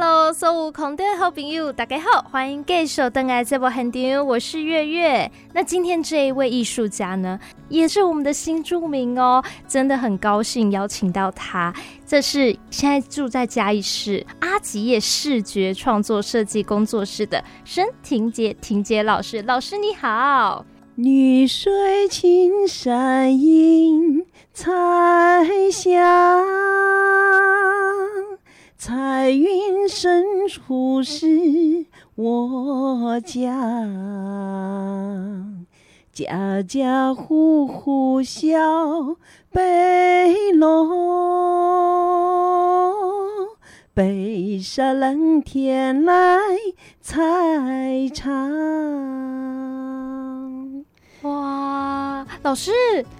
Hello，所有空的好朋友，大家好，欢迎继续登来这部现场，我是月月。那今天这一位艺术家呢，也是我们的新著名哦，真的很高兴邀请到他。这是现在住在嘉义市阿吉业视觉创作设计工作室的沈婷杰婷杰老师，老师你好。绿水青山映彩霞，彩云深处是我家，家家户户笑背篓，北沙蓝天来采茶。哇，老师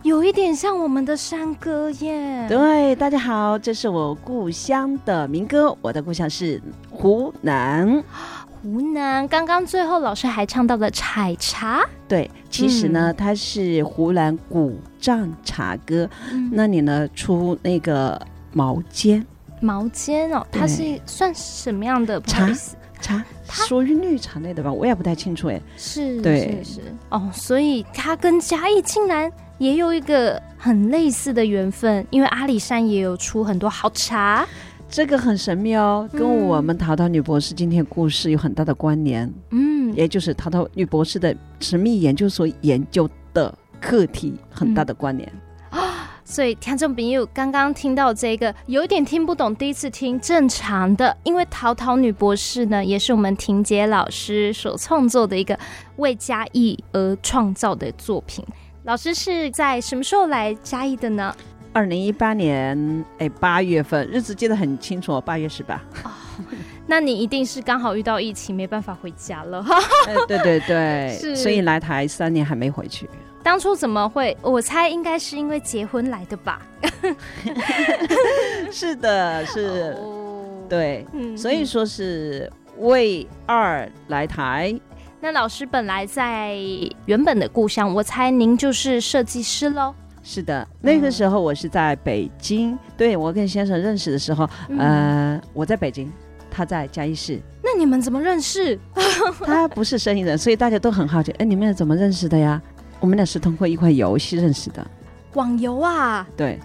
有一点像我们的山歌耶！对，大家好，这是我故乡的民歌，我的故乡是湖南。湖南，刚刚最后老师还唱到了采茶。对，其实呢，嗯、它是湖南古丈茶歌。嗯、那你呢，出那个毛尖？毛尖哦，它是算什么样的茶？茶属于绿茶类的吧，我也不太清楚哎。是，对，是是哦，所以它跟嘉义竟然也有一个很类似的缘分，因为阿里山也有出很多好茶，这个很神秘哦，跟我们淘淘女博士今天故事有很大的关联。嗯，也就是淘淘女博士的神秘研究所研究的课题很大的关联。嗯所以听众朋友刚刚听到这个有一点听不懂，第一次听正常的，因为陶陶女博士呢也是我们婷姐老师所创作的一个为嘉义而创造的作品。老师是在什么时候来嘉义的呢？二零一八年哎八月份，日子记得很清楚，八月十八。哦，那你一定是刚好遇到疫情，没办法回家了。哎，对对对，是所以来台三年还没回去。当初怎么会？我猜应该是因为结婚来的吧。是的，是，对，所以说是为二来台。那老师本来在原本的故乡，我猜您就是设计师喽。是的，那个时候我是在北京。对，我跟先生认识的时候，呃，我在北京，他在嘉义市。那你们怎么认识？他不是生意人，所以大家都很好奇。哎，你们怎么认识的呀？我们俩是通过一款游戏认识的，网游啊。对，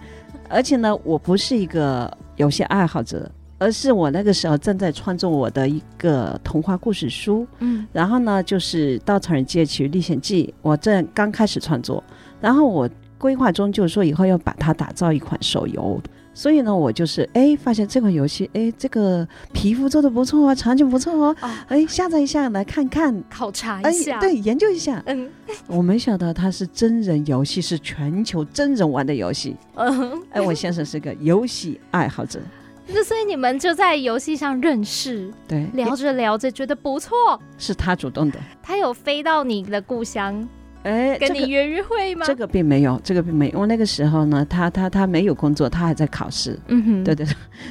而且呢，我不是一个游戏爱好者，而是我那个时候正在创作我的一个童话故事书。嗯，然后呢，就是《稻草人奇遇历险记》，我正刚开始创作，然后我规划中就是说以后要把它打造一款手游。所以呢，我就是哎，发现这款游戏，哎，这个皮肤做的不错啊，场景不错哦，哎、哦，下载一下来看看，考察一下，对，研究一下。嗯，我没想到它是真人游戏，是全球真人玩的游戏。嗯，哎，我先生是个游戏爱好者。那所以你们就在游戏上认识，对，聊着聊着觉得不错，是他主动的，他有飞到你的故乡。哎，跟你约约会吗？这个？这个并没有，这个并没有。因为那个时候呢，他他他没有工作，他还在考试。嗯哼，对对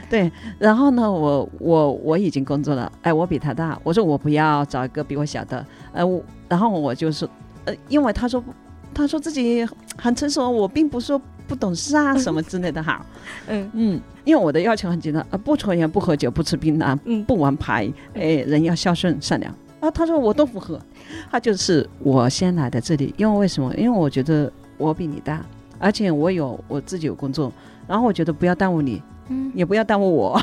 对。然后呢，我我我已经工作了。哎，我比他大。我说我不要找一个比我小的。呃，我然后我就说，呃，因为他说他说自己很成熟，我并不说不懂事啊什么之类的哈。嗯嗯，因为我的要求很简单，呃，不抽烟，不喝酒，不吃槟榔，嗯，不玩牌，哎，人要孝顺善良。啊，他说我都符合，他就是我先来的这里，因为为什么？因为我觉得我比你大，而且我有我自己有工作，然后我觉得不要耽误你，嗯，也不要耽误我，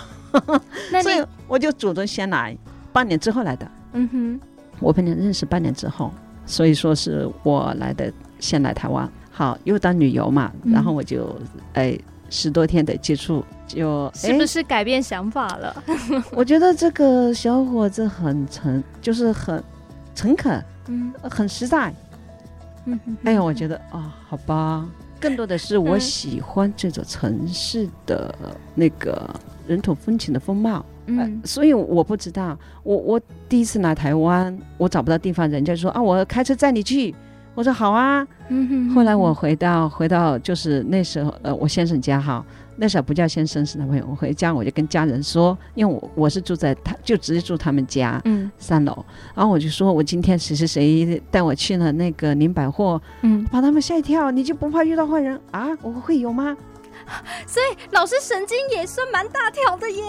那 所以我就主动先来，半年之后来的，嗯哼，我跟你认识半年之后，所以说是我来的，先来台湾，好，又当旅游嘛，然后我就哎。十多天的接触，就是不是改变想法了？我觉得这个小伙子很诚，就是很诚恳，嗯，很实在。嗯，哎呀，我觉得啊、哦，好吧，更多的是我喜欢这座城市的那个人土风情的风貌。嗯、呃，所以我不知道，我我第一次来台湾，我找不到地方，人家说啊，我开车载你去。我说好啊，嗯哼。后来我回到回到就是那时候，呃，我先生家哈，那时候不叫先生是男朋友。我回家我就跟家人说，因为我我是住在他就直接住他们家，嗯，三楼。然后我就说我今天谁谁谁带我去了那个林百货，嗯，把他们吓一跳。你就不怕遇到坏人啊？我会有吗？所以老师神经也算蛮大条的耶。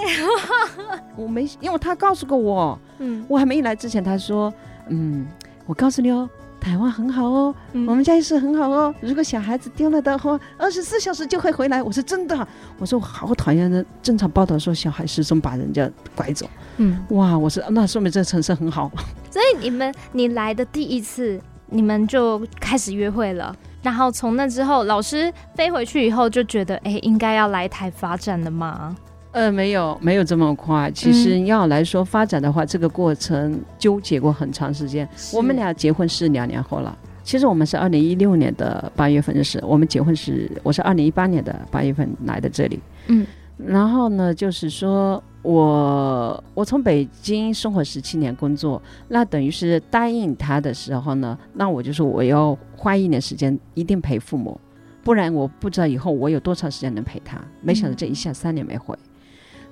我没，因为他告诉过我，嗯，我还没来之前，他说，嗯，我告诉你哦。台湾很好哦，嗯、我们家也是很好哦。如果小孩子丢了的话，二十四小时就会回来。我说真的，我说我好讨厌的正常报道说小孩失踪把人家拐走。嗯，哇，我说那说明这个城市很好。所以你们你来的第一次，你们就开始约会了。然后从那之后，老师飞回去以后就觉得，哎，应该要来台发展了吗？呃，没有，没有这么快。其实要来说发展的话，嗯、这个过程纠结过很长时间。我们俩结婚是两年后了。其实我们是二零一六年的八月份认识，我们结婚是我是二零一八年的八月份来的这里。嗯，然后呢，就是说我我从北京生活十七年，工作，那等于是答应他的时候呢，那我就说我要花一年时间一定陪父母，不然我不知道以后我有多长时间能陪他。没想到这一下三年没回。嗯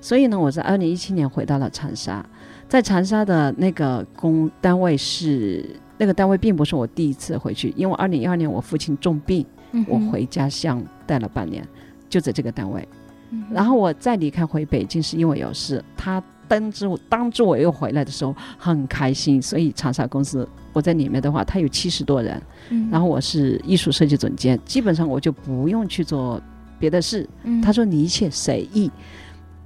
所以呢，我在二零一七年回到了长沙，在长沙的那个工单位是那个单位，并不是我第一次回去，因为二零一二年我父亲重病，嗯、我回家乡待了半年，就在这个单位。嗯、然后我再离开回北京，是因为有事。他当之当之我又回来的时候，很开心。所以长沙公司我在里面的话，他有七十多人，嗯、然后我是艺术设计总监，基本上我就不用去做别的事。嗯、他说你一切随意。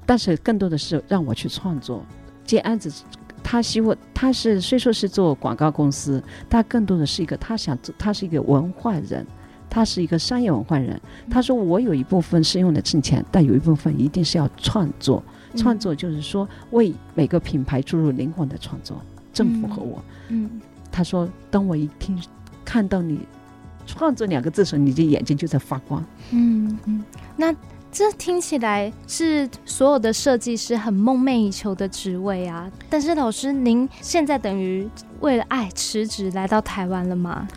但是更多的是让我去创作接案子，他希望他是虽说是做广告公司，但更多的是一个他想做，他是一个文化人，他是一个商业文化人。他说我有一部分是用来挣钱，但有一部分一定是要创作，创作就是说为每个品牌注入灵魂的创作，正符合我。嗯，他说当我一听看到你创作两个字的时候，你的眼睛就在发光。嗯嗯，那。这听起来是所有的设计师很梦寐以求的职位啊！但是老师，您现在等于为了爱辞职来到台湾了吗？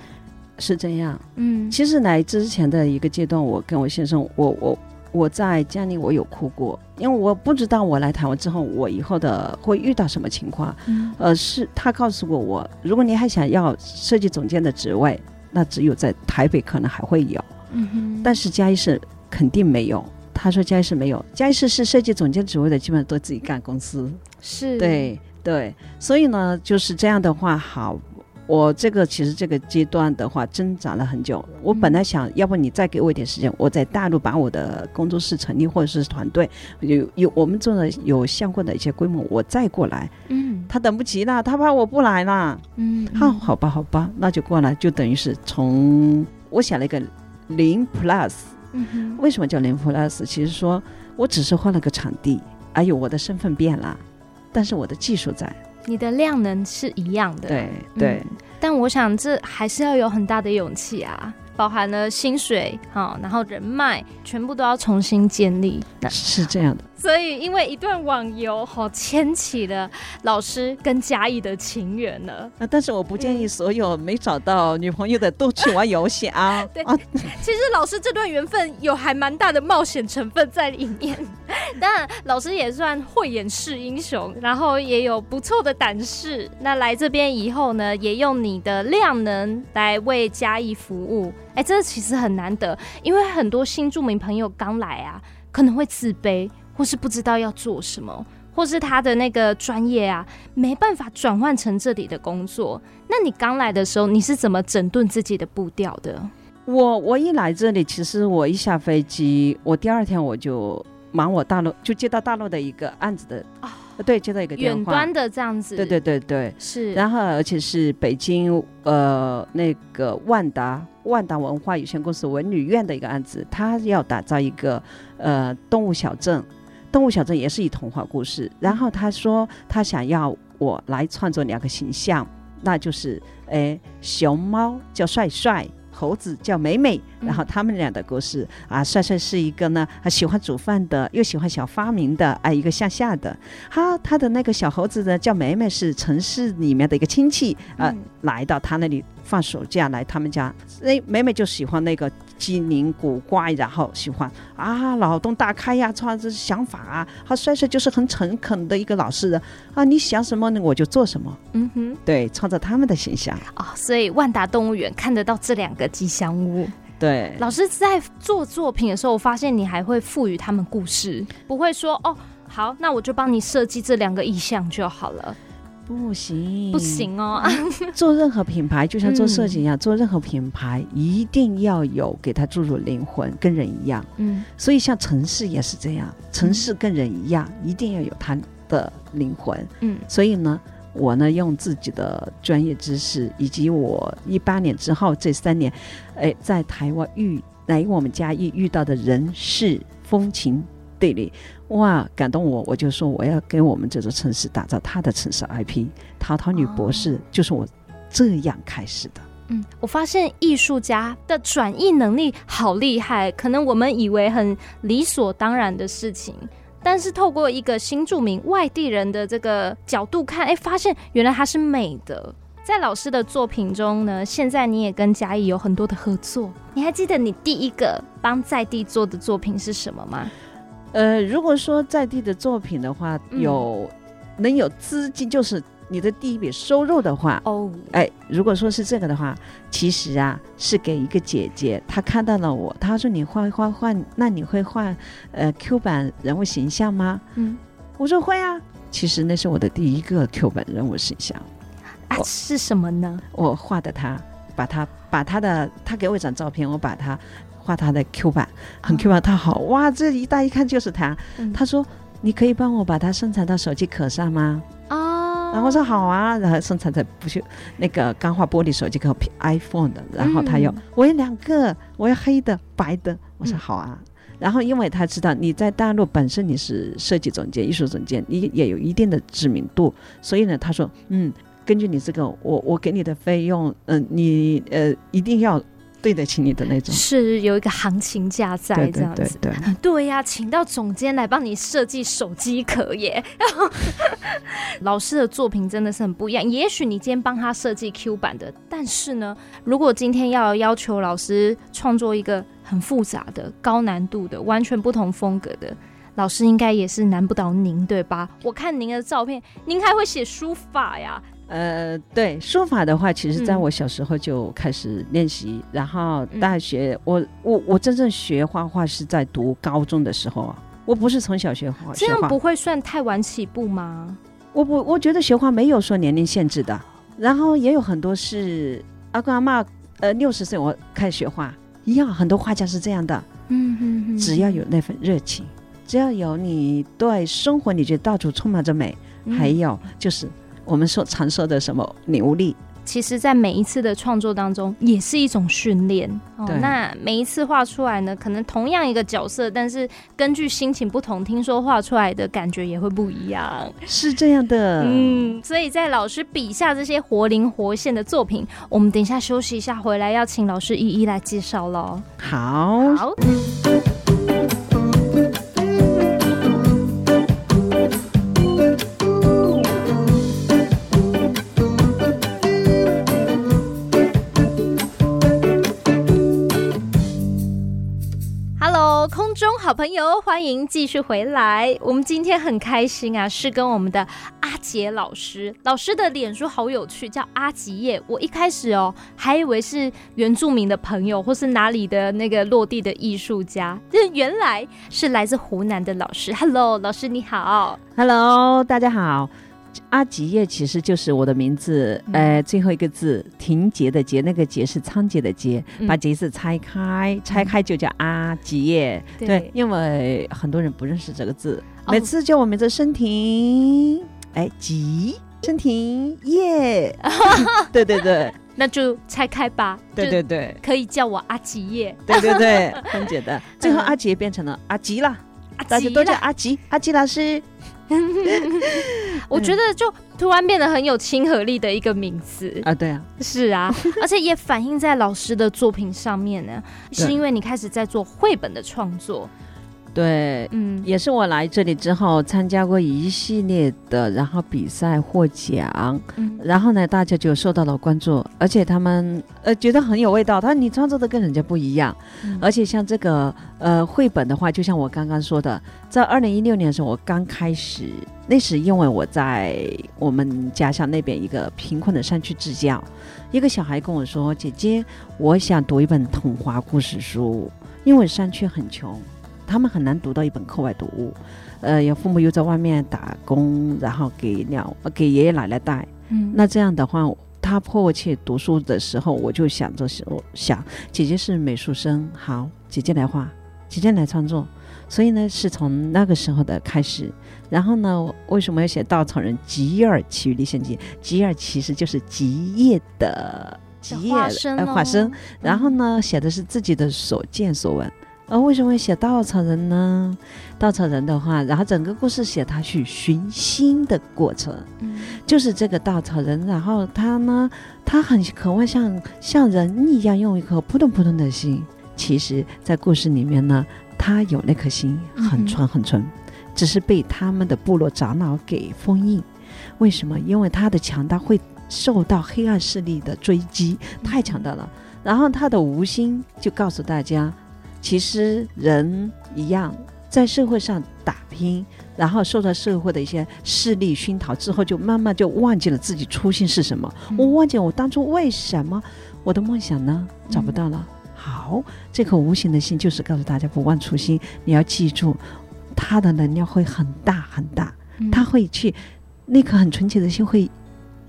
是这样，嗯，其实来之前的一个阶段，我跟我先生，我我我在家里我有哭过，因为我不知道我来台湾之后，我以后的会遇到什么情况。嗯，呃，是他告诉过我，如果你还想要设计总监的职位，那只有在台北可能还会有，嗯哼，但是嘉义是肯定没有。他说嘉义市没有，嘉义市是设计总监职位的，基本上都自己干公司。是，对对，所以呢，就是这样的话，好，我这个其实这个阶段的话挣扎了很久。我本来想要不你再给我一点时间，我在大陆把我的工作室成立，或者是团队有有我们做的有相关的一些规模，我再过来。嗯，他等不及了，他怕我不来了。嗯，好，好吧，好吧，那就过来，就等于是从我想了一个零 plus。为什么叫零 plus？其实说我只是换了个场地，哎呦，我的身份变了，但是我的技术在，你的量能是一样的。对对、嗯，但我想这还是要有很大的勇气啊。包含了薪水，好，然后人脉，全部都要重新建立。是这样的。所以，因为一段网游，好牵起了老师跟嘉义的情缘了。啊，但是我不建议所有没找到女朋友的都去玩游戏啊。对，啊、其实老师这段缘分有还蛮大的冒险成分在里面。当然，老师也算慧眼识英雄，然后也有不错的胆识。那来这边以后呢，也用你的量能来为嘉义服务。哎，这其实很难得，因为很多新住民朋友刚来啊，可能会自卑，或是不知道要做什么，或是他的那个专业啊，没办法转换成这里的工作。那你刚来的时候，你是怎么整顿自己的步调的？我我一来这里，其实我一下飞机，我第二天我就忙我大陆，就接到大陆的一个案子的啊。对，接到一个电话，远端的这样子。对对对对，是。然后，而且是北京呃那个万达万达文化有限公司文旅院的一个案子，他要打造一个呃动物小镇，动物小镇也是以童话故事。然后他说他想要我来创作两个形象，那就是哎熊猫叫帅帅。猴子叫美美，然后他们俩的故事、嗯、啊，帅帅是一个呢，他喜欢煮饭的，又喜欢小发明的，啊，一个向下的。好，他的那个小猴子呢，叫梅梅，是城市里面的一个亲戚啊，嗯、来到他那里放暑假来他们家，那梅梅就喜欢那个。机灵古怪，然后喜欢。啊，脑洞大开呀，创这想法啊，他帅帅就是很诚恳的一个老实人啊，你想什么呢，我就做什么。嗯哼，对，创造他们的形象。啊、哦，所以万达动物园看得到这两个吉祥物，对，老师在做作品的时候，我发现你还会赋予他们故事，不会说哦，好，那我就帮你设计这两个意象就好了。不行，不行哦！做任何品牌，就像做设计一样，嗯、做任何品牌一定要有给它注入灵魂，跟人一样。嗯，所以像城市也是这样，城市跟人一样，嗯、一定要有它的灵魂。嗯，所以呢，我呢用自己的专业知识，以及我一八年之后这三年，哎，在台湾遇来我们家遇遇到的人事风情。地理哇，感动我，我就说我要给我们这座城市打造它的城市 IP。桃桃女博士就是我这样开始的。嗯，我发现艺术家的转译能力好厉害，可能我们以为很理所当然的事情，但是透过一个新著名外地人的这个角度看，哎，发现原来它是美的。在老师的作品中呢，现在你也跟嘉义有很多的合作。你还记得你第一个帮在地做的作品是什么吗？呃，如果说在地的作品的话，有、嗯、能有资金，就是你的第一笔收入的话，哦，哎，如果说是这个的话，其实啊是给一个姐姐，她看到了我，她说你画画画，那你会画呃 Q 版人物形象吗？嗯，我说会啊。其实那是我的第一个 Q 版人物形象，啊，是什么呢？我画的他，把他把他的他给我一张照片，我把他。画他的 Q 版，很 Q 版，他好哇！这一大一看就是他。嗯、他说：“你可以帮我把它生产到手机壳上吗？”哦，然后我说：“好啊。”然后生产在不锈那个钢化玻璃手机壳 iPhone 的。然后他有，嗯、我有两个，我要黑的、白的。我说：“好啊。嗯”然后因为他知道你在大陆本身你是设计总监、艺术总监，你也有一定的知名度，所以呢，他说：“嗯，根据你这个，我我给你的费用，嗯、呃，你呃一定要。”对得起你的那种，是有一个行情价在这样子。对 对呀，请到总监来帮你设计手机壳耶。老师的作品真的是很不一样。也许你今天帮他设计 Q 版的，但是呢，如果今天要要求老师创作一个很复杂的、高难度的、完全不同风格的，老师应该也是难不倒您，对吧？我看您的照片，您还会写书法呀？呃，对，书法的话，其实在我小时候就开始练习，嗯、然后大学，嗯、我我我真正学画画是在读高中的时候啊，我不是从小学画。这样不会算太晚起步吗？我不，我觉得学画没有说年龄限制的，然后也有很多是阿公阿妈，呃，六十岁我开始学画，一样，很多画家是这样的，嗯嗯嗯，只要有那份热情，只要有你对生活，你觉得到处充满着美，嗯、还有就是。我们所常说的什么牛力，其实，在每一次的创作当中，也是一种训练。哦，那每一次画出来呢，可能同样一个角色，但是根据心情不同，听说画出来的感觉也会不一样。是这样的，嗯，所以在老师笔下这些活灵活现的作品，我们等一下休息一下，回来要请老师一一来介绍喽。好，好。中好朋友，欢迎继续回来。我们今天很开心啊，是跟我们的阿杰老师。老师的脸书好有趣，叫阿吉叶。我一开始哦，还以为是原住民的朋友，或是哪里的那个落地的艺术家，这 原来是来自湖南的老师。Hello，老师你好。Hello，大家好。阿吉叶其实就是我的名字，嗯、呃，最后一个字婷节的节，那个节是仓颉的节，嗯、把杰字拆开，拆开就叫阿吉叶。嗯、对，因为很多人不认识这个字，哦、每次叫我名字申婷，哎，吉申婷叶，对对对，那就拆开吧。对对对，可以叫我阿吉叶。对对对，很简单。最后阿吉变成了阿吉了，大家都叫阿吉，阿吉老师。我觉得就突然变得很有亲和力的一个名词。啊，对啊，是啊，而且也反映在老师的作品上面呢，是因为你开始在做绘本的创作。对，嗯，也是我来这里之后参加过一系列的，然后比赛获奖，嗯，然后呢，大家就受到了关注，而且他们呃觉得很有味道。他说你创作的跟人家不一样，嗯、而且像这个呃绘本的话，就像我刚刚说的，在二零一六年的时候，我刚开始，那时因为我在我们家乡那边一个贫困的山区支教，一个小孩跟我说：“姐姐，我想读一本童话故事书，因为山区很穷。”他们很难读到一本课外读物，呃，有父母又在外面打工，然后给鸟给爷爷奶奶带。嗯，那这样的话，他迫切读书的时候，我就想着说，想姐姐是美术生，好，姐姐来画，姐姐来创作。所以呢，是从那个时候的开始。然后呢，为什么要写稻草人吉尔奇遇历险记？吉尔其实就是吉叶的吉叶呃化身。然后呢，写的是自己的所见所闻。而为什么会写稻草人呢？稻草人的话，然后整个故事写他去寻心的过程，嗯，就是这个稻草人，然后他呢，他很渴望像像人一样用一颗扑通扑通的心。其实，在故事里面呢，他有那颗心很纯很纯，只是被他们的部落长老给封印。为什么？因为他的强大会受到黑暗势力的追击，太强大了。然后他的无心就告诉大家。其实人一样，在社会上打拼，然后受到社会的一些势力熏陶之后，就慢慢就忘记了自己初心是什么。嗯、我忘记我当初为什么我的梦想呢？找不到了。嗯、好，这颗无形的心就是告诉大家不忘初心。你要记住，它的能量会很大很大，它会去那颗很纯洁的心会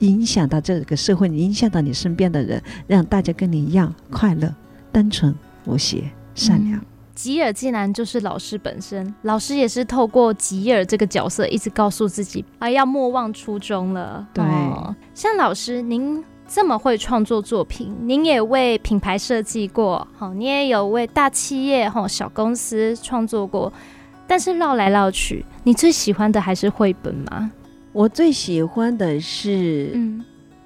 影响到这个社会，影响到你身边的人，让大家跟你一样快乐、单纯、无邪。善良，吉尔竟然就是老师本身，老师也是透过吉尔这个角色，一直告诉自己，啊，要莫忘初衷了。对，哦，像老师您这么会创作作品，您也为品牌设计过，好，你也有为大企业、哈小公司创作过，但是绕来绕去，你最喜欢的还是绘本吗？我最喜欢的是，嗯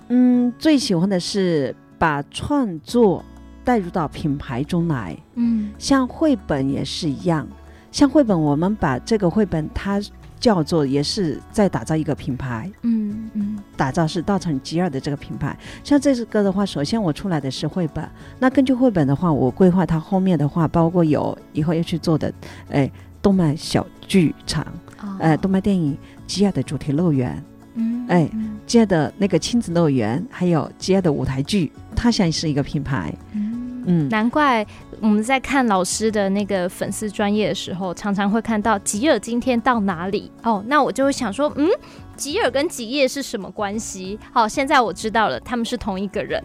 嗯，最喜欢的是把创作。带入到品牌中来，嗯，像绘本也是一样，像绘本，我们把这个绘本它叫做也是在打造一个品牌，嗯嗯，打造是稻城吉尔的这个品牌。像这首歌的话，首先我出来的是绘本，那根据绘本的话，我规划它后面的话，包括有以后要去做的，哎，动漫小剧场，哦、哎，动漫电影，吉尔的主题乐园，嗯，哎，吉尔的那个亲子乐园，还有吉尔的舞台剧，它像是一个品牌。嗯，难怪我们在看老师的那个粉丝专业的时候，常常会看到吉尔今天到哪里哦。那我就会想说，嗯，吉尔跟吉叶是什么关系？好，现在我知道了，他们是同一个人。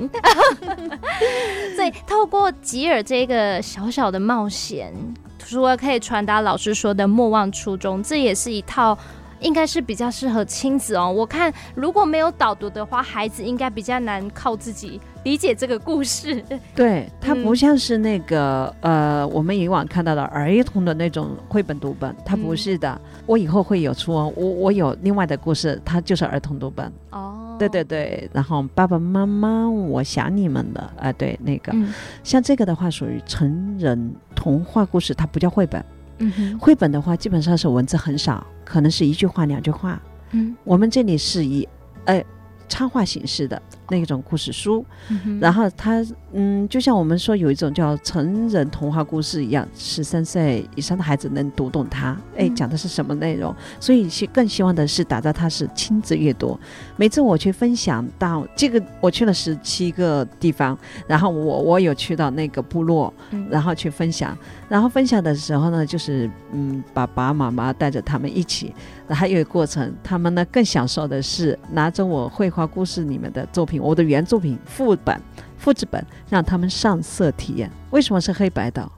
所以透过吉尔这个小小的冒险，除了可以传达老师说的莫忘初衷，这也是一套。应该是比较适合亲子哦。我看如果没有导读的话，孩子应该比较难靠自己理解这个故事。对，它不像是那个、嗯、呃，我们以往看到的儿童的那种绘本读本，它不是的。嗯、我以后会有出哦，我我有另外的故事，它就是儿童读本。哦，对对对。然后爸爸妈妈，我想你们的啊、呃。对，那个、嗯、像这个的话，属于成人童话故事，它不叫绘本。嗯哼，绘本的话，基本上是文字很少，可能是一句话、两句话。嗯，我们这里是以，哎。插画形式的那种故事书，嗯、然后它嗯，就像我们说有一种叫成人童话故事一样，十三岁以上的孩子能读懂它。哎，讲的是什么内容？所以希更希望的是打造它是亲子阅读。每次我去分享到这个，我去了十七个地方，然后我我有去到那个部落，然后去分享，然后分享的时候呢，就是嗯，爸爸妈妈带着他们一起。还有一个过程，他们呢更享受的是拿着我绘画故事里面的作品，我的原作品副本、复制本，让他们上色体验。为什么是黑白的？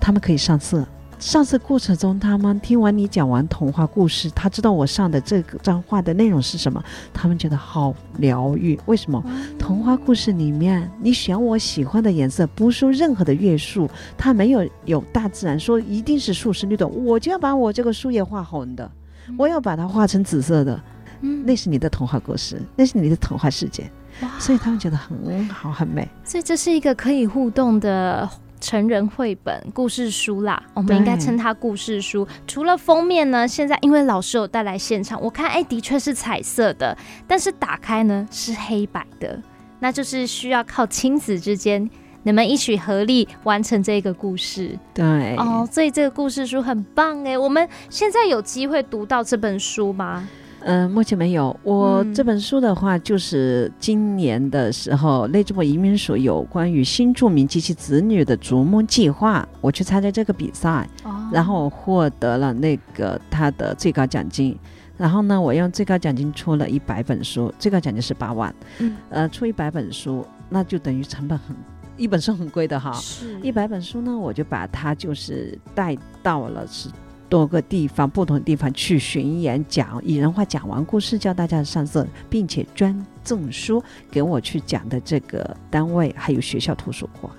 他们可以上色。上色过程中，他们听完你讲完童话故事，他知道我上的这张画的内容是什么，他们觉得好疗愈。为什么？童话故事里面，你选我喜欢的颜色，不受任何的约束，它没有有大自然说一定是树是绿的，我就要把我这个树叶画红的。我要把它画成紫色的，嗯，那是你的童话故事，那是你的童话世界，哇所以他们觉得很好，很美。所以这是一个可以互动的成人绘本故事书啦，我们应该称它故事书。除了封面呢，现在因为老师有带来现场，我看哎，的确是彩色的，但是打开呢是黑白的，那就是需要靠亲子之间你们一起合力完成这个故事。对哦，所以这个故事书很棒哎，我们现在有机会读到这本书吗？嗯、呃，目前没有。我这本书的话，就是今年的时候，内政部移民署有关于新住民及其子女的逐梦计划，我去参加这个比赛，哦、然后我获得了那个他的最高奖金。然后呢，我用最高奖金出了一百本书，最高奖金是八万。嗯，呃，出一百本书，那就等于成本很，一本书很贵的哈。是。一百本书呢，我就把它就是带到了是。多个地方，不同的地方去巡演讲，以人话讲完故事，教大家上色，并且捐赠书给我去讲的这个单位，还有学校图书馆，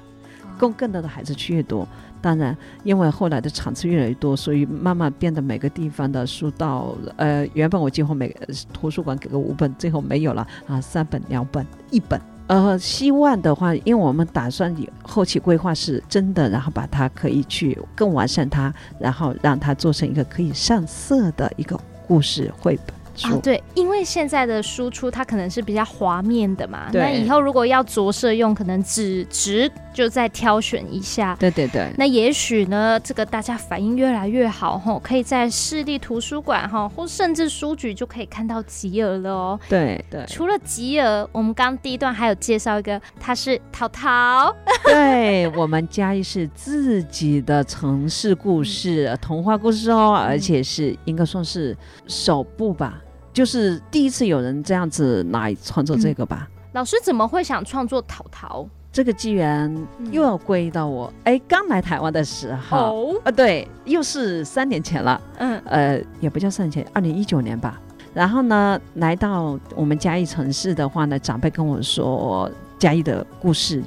供更多的孩子去阅读。当然，因为后来的场次越来越多，所以慢慢变得每个地方的书到，呃，原本我几乎每个图书馆给个五本，最后没有了啊，三本、两本、一本。呃，希望的话，因为我们打算以后期规划是真的，然后把它可以去更完善它，然后让它做成一个可以上色的一个故事绘本。啊，对，因为现在的输出它可能是比较滑面的嘛，那以后如果要着色用，可能纸质就再挑选一下。对对对。那也许呢，这个大家反应越来越好吼，可以在市立图书馆哈，或甚至书局就可以看到吉尔了哦。对对。除了吉尔，我们刚第一段还有介绍一个，他是淘淘。对，我们嘉义是自己的城市故事、嗯、童话故事哦，而且是应该算是首部吧。就是第一次有人这样子来创作这个吧？嗯、老师怎么会想创作淘淘？这个机缘又要归到我哎，刚、嗯、来台湾的时候哦，啊，对，又是三年前了。嗯，呃，也不叫三年前，二零一九年吧。然后呢，来到我们嘉义城市的话呢，长辈跟我说嘉义的故事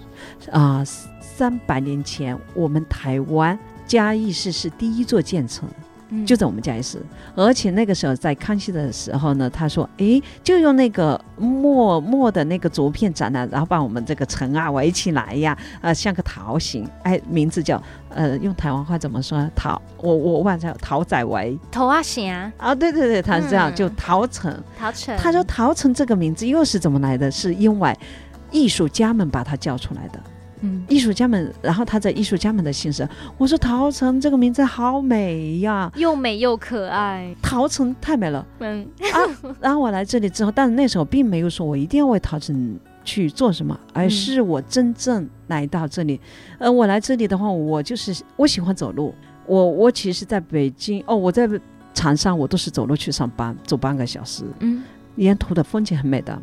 啊，三百年前我们台湾嘉义市是第一座建成。就在我们家也是，而且那个时候在康熙的时候呢，他说：“诶，就用那个墨墨的那个竹片展览，然后把我们这个城啊围起来呀，呃，像个桃形，哎，名字叫呃，用台湾话怎么说？桃，我我忘记了，桃仔围，桃啊形啊，啊，对对对，他是这样，嗯、就桃城，桃城。他说桃城这个名字又是怎么来的？是因为艺术家们把它叫出来的。”艺术家们，然后他在艺术家们的心声，我说陶城这个名字好美呀，又美又可爱，陶城太美了。嗯啊，然后我来这里之后，但是那时候并没有说我一定要为陶城去做什么，而是我真正来到这里。呃，我来这里的话，我就是我喜欢走路。我我其实在北京哦，我在长沙，我都是走路去上班，走半个小时。嗯，沿途的风景很美的。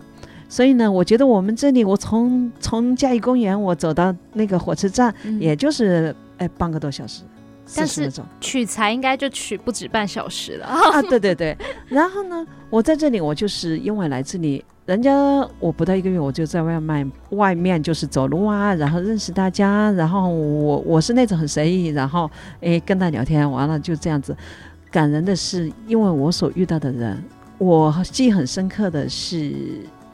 所以呢，我觉得我们这里，我从从嘉义公园我走到那个火车站，嗯、也就是哎半个多小时，但是取材应该就取不止半小时了啊！对对对，然后呢，我在这里，我就是因为来这里，人家我不到一个月，我就在外面外面就是走路啊，然后认识大家，然后我我是那种很随意，然后哎跟他聊天，完了就这样子。感人的是，因为我所遇到的人，我记忆很深刻的是。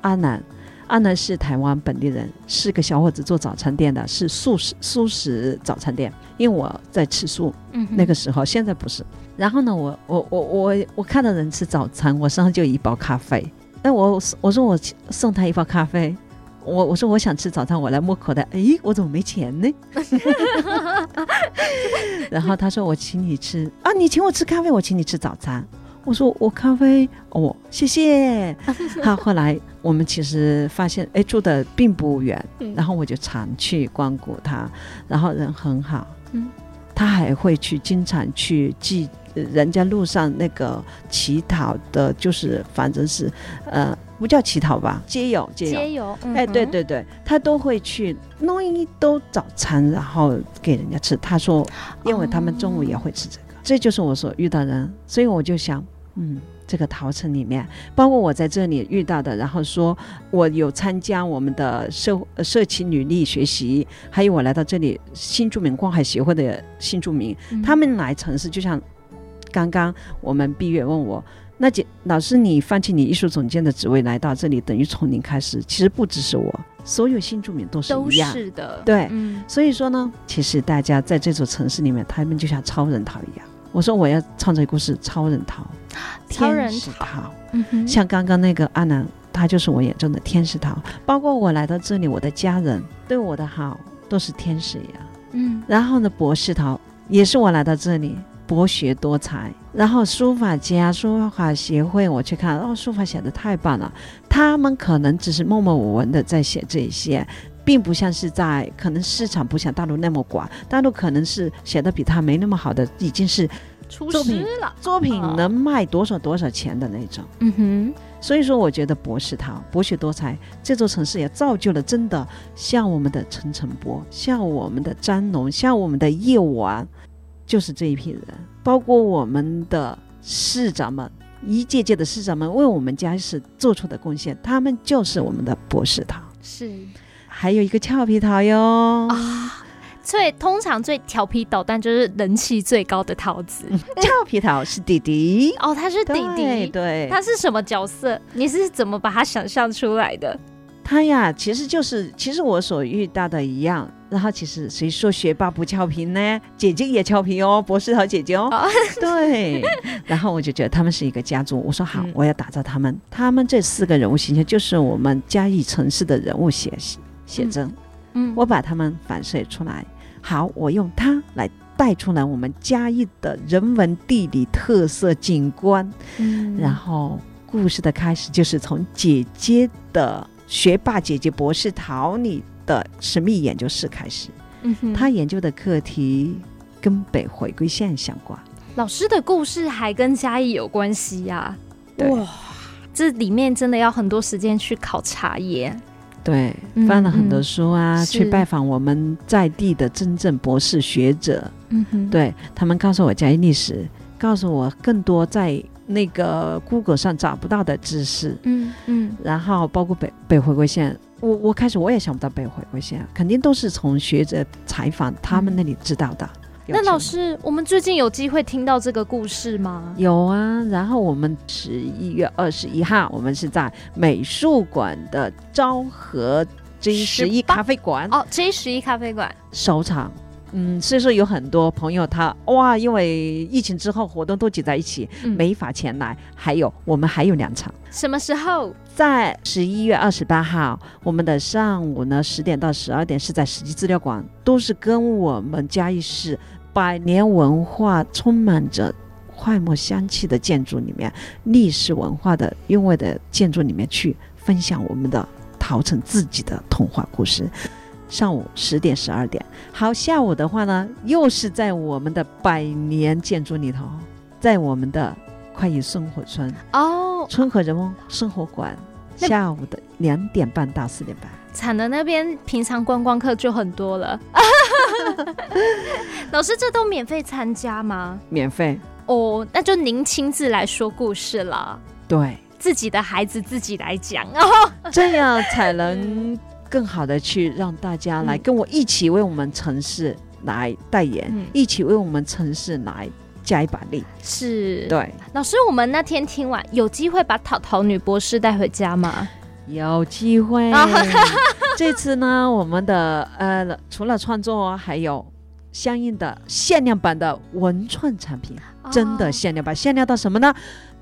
阿南，阿南是台湾本地人，是个小伙子做早餐店的，是素食素食早餐店。因为我在吃素，嗯，那个时候现在不是。然后呢，我我我我我看到人吃早餐，我身上就有一包咖啡。那，我我说我送他一包咖啡，我我说我想吃早餐，我来摸口袋，哎，我怎么没钱呢？然后他说我请你吃啊，你请我吃咖啡，我请你吃早餐。我说我咖啡哦，谢谢。好，后来我们其实发现，哎，住的并不远，然后我就常去光顾他，然后人很好，嗯，他还会去经常去寄人家路上那个乞讨的，就是反正是呃，不叫乞讨吧，街友，街友，街友，嗯、哎，对对对，他都会去弄一兜早餐，然后给人家吃。他说，因为他们中午也会吃这个，哦、这就是我所遇到的人，所以我就想。嗯，这个桃城里面，包括我在这里遇到的，然后说我有参加我们的社社区履历学习，还有我来到这里新住民关怀协会的新住民，嗯、他们来城市，就像刚刚我们毕业问我，那姐老师，你放弃你艺术总监的职位来到这里，等于从零开始。其实不只是我，所有新住民都是一样，的。对，嗯、所以说呢，其实大家在这座城市里面，他们就像超人逃一样。我说我要创造一个故事，超人逃，超人桃。嗯、像刚刚那个阿南，他就是我眼中的天使桃。包括我来到这里，我的家人对我的好都是天使一样。嗯，然后呢，博士桃也是我来到这里。博学多才，然后书法家、书法协会，我去看，哦，书法写的太棒了。他们可能只是默默无闻的在写这些，并不像是在可能市场不像大陆那么广，大陆可能是写的比他没那么好的，已经是出师了，作品能卖多少多少钱的那种。嗯哼，所以说我觉得博士逃博学多才，这座城市也造就了真的像我们的陈诚波，像我们的张龙，像我们的叶王。就是这一批人，包括我们的市长们，一届届的市长们为我们家是做出的贡献，他们就是我们的博士堂。是，还有一个俏皮桃哟啊，最通常最调皮捣蛋就是人气最高的桃子。俏皮桃是弟弟哦，他是弟弟，对，对，他是什么角色？你是怎么把他想象出来的？他呀，其实就是其实我所遇到的一样。然后其实谁说学霸不俏皮呢？姐姐也俏皮哦，博士和姐姐哦。Oh. 对。然后我就觉得他们是一个家族。我说好，嗯、我要打造他们。他们这四个人物形象就是我们嘉义城市的人物写写真。嗯。我把它们反射出来。好，我用它来带出来我们嘉义的人文地理特色景观。嗯。然后故事的开始就是从姐姐的学霸姐姐博士逃你的神秘研究室开始，嗯哼，他研究的课题跟北回归线相关。老师的故事还跟嘉义有关系呀？哇，这里面真的要很多时间去考察耶。对，翻了很多书啊，去拜访我们在地的真正博士学者。嗯哼，对，他们告诉我嘉义历史，告诉我更多在那个 Google 上找不到的知识。嗯嗯，然后包括北北回归线。我我开始我也想不到北回归线，肯定都是从学者采访他们那里知道的。嗯、那老师，我们最近有机会听到这个故事吗？有啊，然后我们十一月二十一号，我们是在美术馆的昭和 J 十一咖啡馆哦，J 十一咖啡馆首场。嗯，所以说有很多朋友他哇，因为疫情之后活动都挤在一起，嗯、没法前来。还有我们还有两场，什么时候？在十一月二十八号，我们的上午呢十点到十二点是在史迹资料馆，都是跟我们嘉义市百年文化充满着快木香气的建筑里面，历史文化的韵味的建筑里面去分享我们的陶城自己的童话故事。上午十点、十二点，好，下午的话呢，又是在我们的百年建筑里头，在我们的快意生活村哦，村和人文生活馆，下午的两点半到四点半。产的那边平常观光客就很多了，老师这都免费参加吗？免费哦，那就您亲自来说故事了，对，自己的孩子自己来讲哦，这样才能。更好的去让大家来跟我一起为我们城市来代言，嗯、一起为我们城市来加一把力。是，对。老师，我们那天听完，有机会把淘淘女博士带回家吗？有机会。这次呢，我们的呃，除了创作，还有相应的限量版的文创产品，哦、真的限量版，限量到什么呢？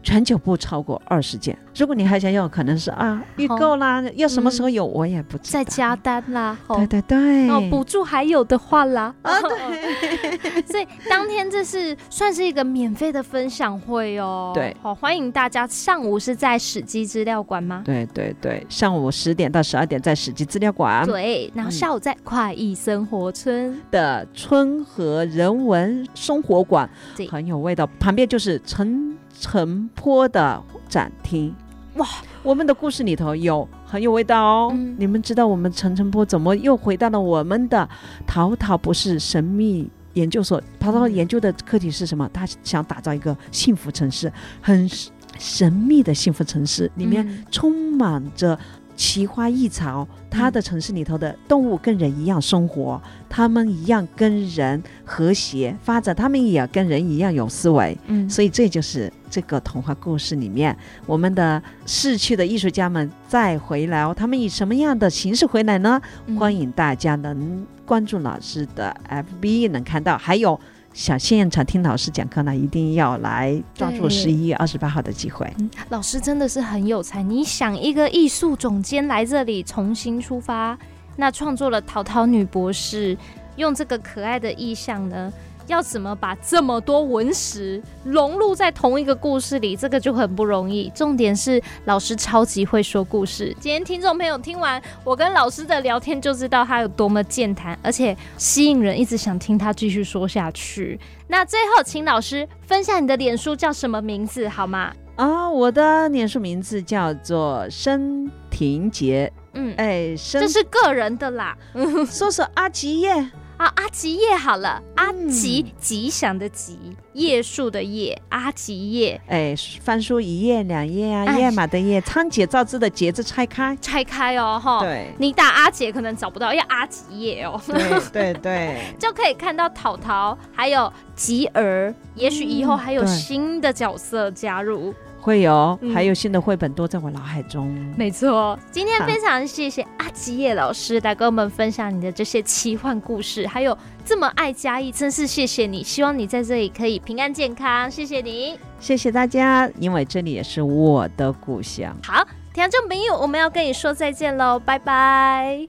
全球不超过二十件。如果你还想要，可能是啊预购啦，要什么时候有我也不知道。再加单啦，对对对。哦，补助还有的话啦。啊，对。所以当天这是算是一个免费的分享会哦。对。好，欢迎大家。上午是在史记资料馆吗？对对对，上午十点到十二点在史记资料馆。对，然后下午在快意生活村的村和人文生活馆，很有味道。旁边就是陈。澄波的展厅，哇！我们的故事里头有很有味道哦。嗯、你们知道我们陈澄波怎么又回到了我们的淘淘不是神秘研究所？淘淘研究的课题是什么？他想打造一个幸福城市，很神秘的幸福城市，里面充满着奇花异草，它的城市里头的动物跟人一样生活，它们一样跟人和谐发展，它们也要跟人一样有思维。嗯，所以这就是这个童话故事里面，我们的逝去的艺术家们再回来哦，他们以什么样的形式回来呢？嗯、欢迎大家能关注老师的 FB，能看到，还有。想现场听老师讲课呢，一定要来抓住十一月二十八号的机会。老师真的是很有才，你想一个艺术总监来这里重新出发，那创作了淘淘女博士，用这个可爱的意象呢。要怎么把这么多文史融入在同一个故事里，这个就很不容易。重点是老师超级会说故事。今天听众朋友听完我跟老师的聊天，就知道他有多么健谈，而且吸引人，一直想听他继续说下去。那最后，请老师分享你的脸书叫什么名字好吗？啊，我的脸书名字叫做申婷杰。嗯，哎，这是个人的啦。说说阿吉耶。啊，阿吉叶好了，阿吉吉祥的吉，叶树的叶，阿吉叶。哎，翻书一页两页啊，页码的页，仓颉造字的节字拆开，拆开哦，哈。对，你打阿杰可能找不到，要阿吉叶哦。对对对，就可以看到桃桃，还有吉儿，也许以后还有新的角色加入。会有，还有新的绘本都在我脑海中。嗯、没错，今天非常谢谢阿吉叶老师来跟我们分享你的这些奇幻故事，还有这么爱嘉义，真是谢谢你。希望你在这里可以平安健康，谢谢你，谢谢大家，因为这里也是我的故乡。好，听众朋友，我们要跟你说再见喽，拜拜。